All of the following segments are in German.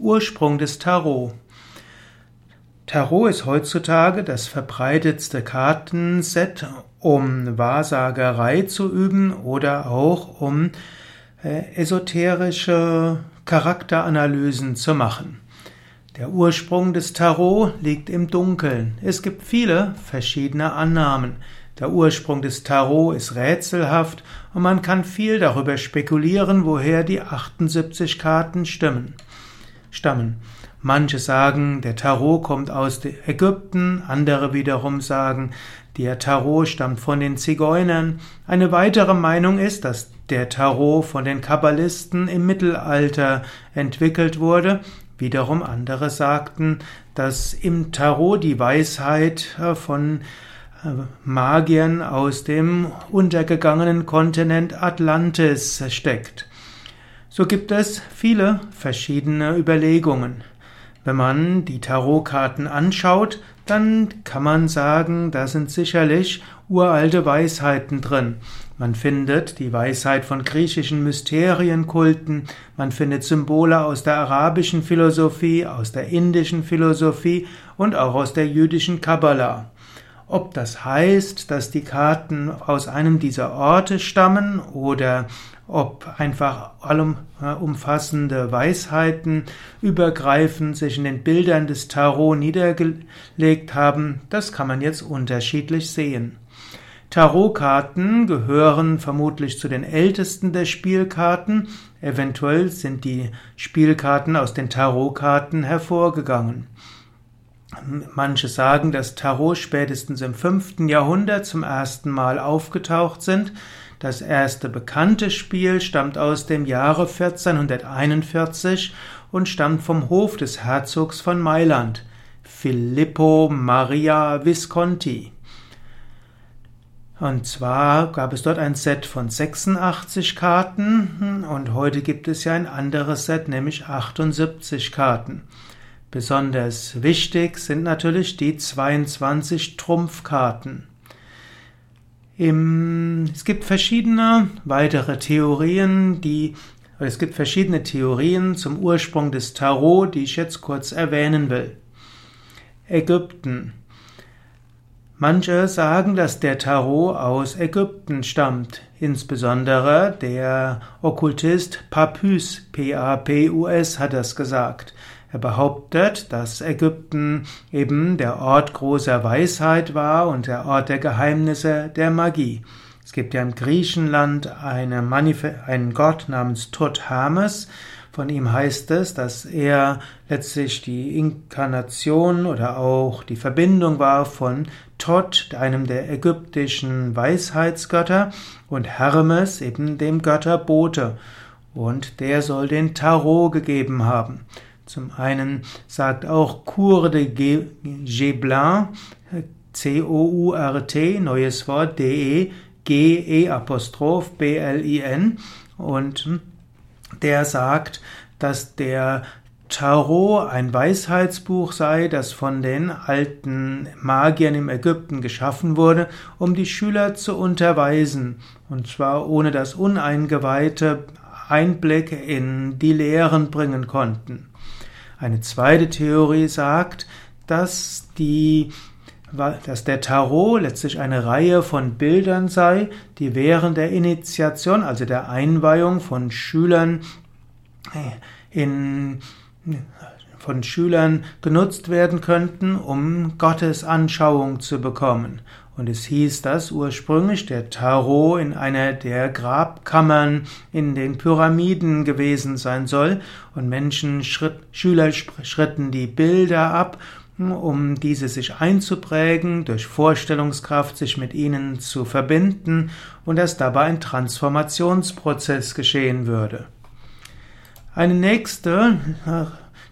Ursprung des Tarot. Tarot ist heutzutage das verbreitetste Kartenset, um Wahrsagerei zu üben oder auch um äh, esoterische Charakteranalysen zu machen. Der Ursprung des Tarot liegt im Dunkeln. Es gibt viele verschiedene Annahmen. Der Ursprung des Tarot ist rätselhaft und man kann viel darüber spekulieren, woher die 78 Karten stimmen, stammen. Manche sagen, der Tarot kommt aus Ägypten, andere wiederum sagen, der Tarot stammt von den Zigeunern. Eine weitere Meinung ist, dass der Tarot von den Kabbalisten im Mittelalter entwickelt wurde. Wiederum andere sagten, dass im Tarot die Weisheit von Magiern aus dem untergegangenen Kontinent Atlantis steckt. So gibt es viele verschiedene Überlegungen. Wenn man die Tarotkarten anschaut, dann kann man sagen, da sind sicherlich uralte Weisheiten drin. Man findet die Weisheit von griechischen Mysterienkulten, man findet Symbole aus der arabischen Philosophie, aus der indischen Philosophie und auch aus der jüdischen Kabbalah. Ob das heißt, dass die Karten aus einem dieser Orte stammen oder ob einfach allumfassende Weisheiten übergreifend sich in den Bildern des Tarot niedergelegt haben, das kann man jetzt unterschiedlich sehen. Tarotkarten gehören vermutlich zu den ältesten der Spielkarten. Eventuell sind die Spielkarten aus den Tarotkarten hervorgegangen. Manche sagen, dass Tarot spätestens im fünften Jahrhundert zum ersten Mal aufgetaucht sind. Das erste bekannte Spiel stammt aus dem Jahre 1441 und stammt vom Hof des Herzogs von Mailand, Filippo Maria Visconti. Und zwar gab es dort ein Set von 86 Karten und heute gibt es ja ein anderes Set, nämlich 78 Karten. Besonders wichtig sind natürlich die 22 Trumpfkarten. Es gibt verschiedene weitere Theorien, die es gibt verschiedene Theorien zum Ursprung des Tarot, die ich jetzt kurz erwähnen will. Ägypten. Manche sagen, dass der Tarot aus Ägypten stammt, insbesondere der Okkultist Papus, P-A-P-U-S, hat das gesagt. Er behauptet, dass Ägypten eben der Ort großer Weisheit war und der Ort der Geheimnisse der Magie. Es gibt ja in Griechenland eine einen Gott namens Tut Hermes. Von ihm heißt es, dass er letztlich die Inkarnation oder auch die Verbindung war von Tot, einem der ägyptischen Weisheitsgötter, und Hermes, eben dem Götterbote. Und der soll den Tarot gegeben haben. Zum einen sagt auch Cour de Geblin, C-O-U-R-T, neues Wort, D-E, G-E Apostroph B-L-I-N und der sagt, dass der Tarot ein Weisheitsbuch sei, das von den alten Magiern im Ägypten geschaffen wurde, um die Schüler zu unterweisen, und zwar ohne dass Uneingeweihte Einblick in die Lehren bringen konnten. Eine zweite Theorie sagt, dass die dass der Tarot letztlich eine Reihe von Bildern sei, die während der Initiation, also der Einweihung von Schülern in von Schülern genutzt werden könnten, um Gottes Anschauung zu bekommen. Und es hieß, dass ursprünglich der Tarot in einer der Grabkammern in den Pyramiden gewesen sein soll und Menschen, Schritt, Schüler schritten die Bilder ab, um diese sich einzuprägen, durch Vorstellungskraft sich mit ihnen zu verbinden und dass dabei ein Transformationsprozess geschehen würde. Eine nächste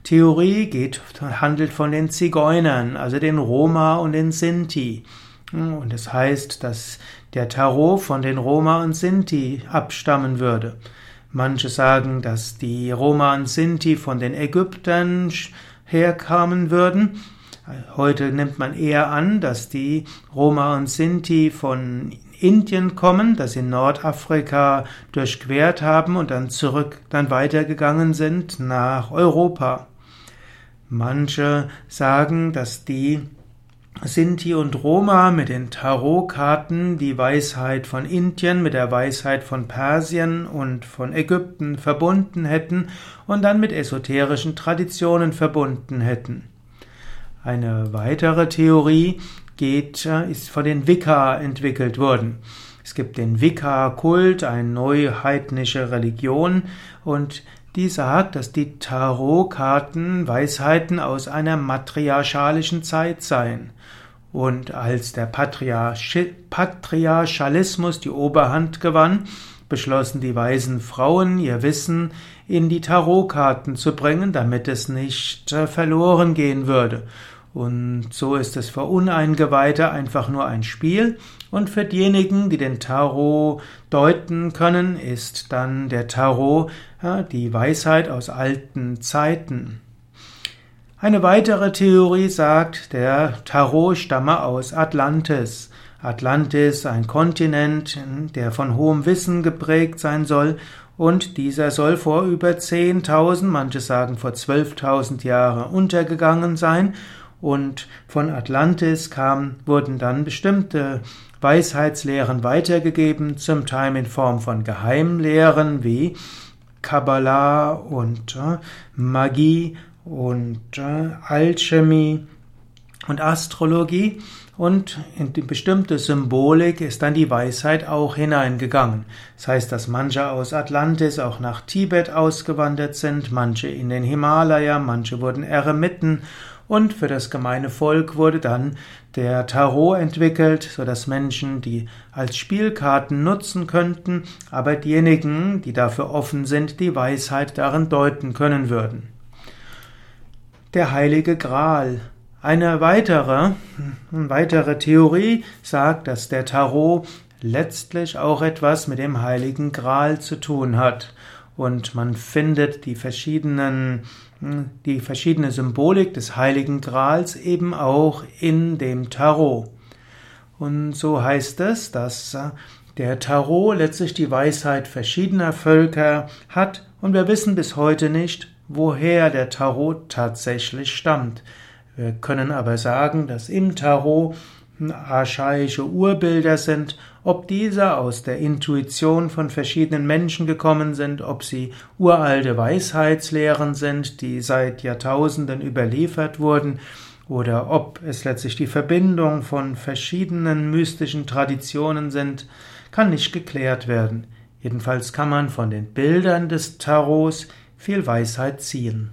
Theorie geht, handelt von den Zigeunern, also den Roma und den Sinti. Und es das heißt, dass der Tarot von den Roma und Sinti abstammen würde. Manche sagen, dass die Roma und Sinti von den Ägyptern herkamen würden. Heute nimmt man eher an, dass die Roma und Sinti von Indien kommen, dass sie Nordafrika durchquert haben und dann zurück, dann weitergegangen sind nach Europa. Manche sagen, dass die Sinti und Roma mit den Tarotkarten die Weisheit von Indien mit der Weisheit von Persien und von Ägypten verbunden hätten und dann mit esoterischen Traditionen verbunden hätten. Eine weitere Theorie geht, äh, ist von den Wicca entwickelt worden. Es gibt den Wicca-Kult, eine neue heidnische Religion, und die sagt, dass die Tarotkarten Weisheiten aus einer matriarchalischen Zeit seien. Und als der Patriarchalismus die Oberhand gewann, beschlossen die weisen Frauen, ihr Wissen in die Tarotkarten zu bringen, damit es nicht äh, verloren gehen würde. Und so ist es für Uneingeweihte einfach nur ein Spiel. Und für diejenigen, die den Tarot deuten können, ist dann der Tarot ja, die Weisheit aus alten Zeiten. Eine weitere Theorie sagt, der Tarot stamme aus Atlantis. Atlantis, ein Kontinent, der von hohem Wissen geprägt sein soll, und dieser soll vor über 10.000, manche sagen vor 12.000 Jahren untergegangen sein und von Atlantis kam, wurden dann bestimmte Weisheitslehren weitergegeben, zum Teil in Form von Geheimlehren wie Kabbalah und äh, Magie und äh, Alchemie und Astrologie und in die bestimmte Symbolik ist dann die Weisheit auch hineingegangen. Das heißt, dass manche aus Atlantis auch nach Tibet ausgewandert sind, manche in den Himalaya, manche wurden Eremiten und für das gemeine Volk wurde dann der Tarot entwickelt, so dass Menschen die als Spielkarten nutzen könnten, aber diejenigen, die dafür offen sind, die Weisheit darin deuten können würden. Der heilige Gral. Eine weitere, eine weitere Theorie sagt, dass der Tarot letztlich auch etwas mit dem heiligen Gral zu tun hat und man findet die verschiedenen die verschiedene Symbolik des Heiligen Grals eben auch in dem Tarot. Und so heißt es, dass der Tarot letztlich die Weisheit verschiedener Völker hat und wir wissen bis heute nicht, woher der Tarot tatsächlich stammt. Wir können aber sagen, dass im Tarot archaische Urbilder sind, ob diese aus der Intuition von verschiedenen Menschen gekommen sind, ob sie uralte Weisheitslehren sind, die seit Jahrtausenden überliefert wurden, oder ob es letztlich die Verbindung von verschiedenen mystischen Traditionen sind, kann nicht geklärt werden. Jedenfalls kann man von den Bildern des Tarots viel Weisheit ziehen.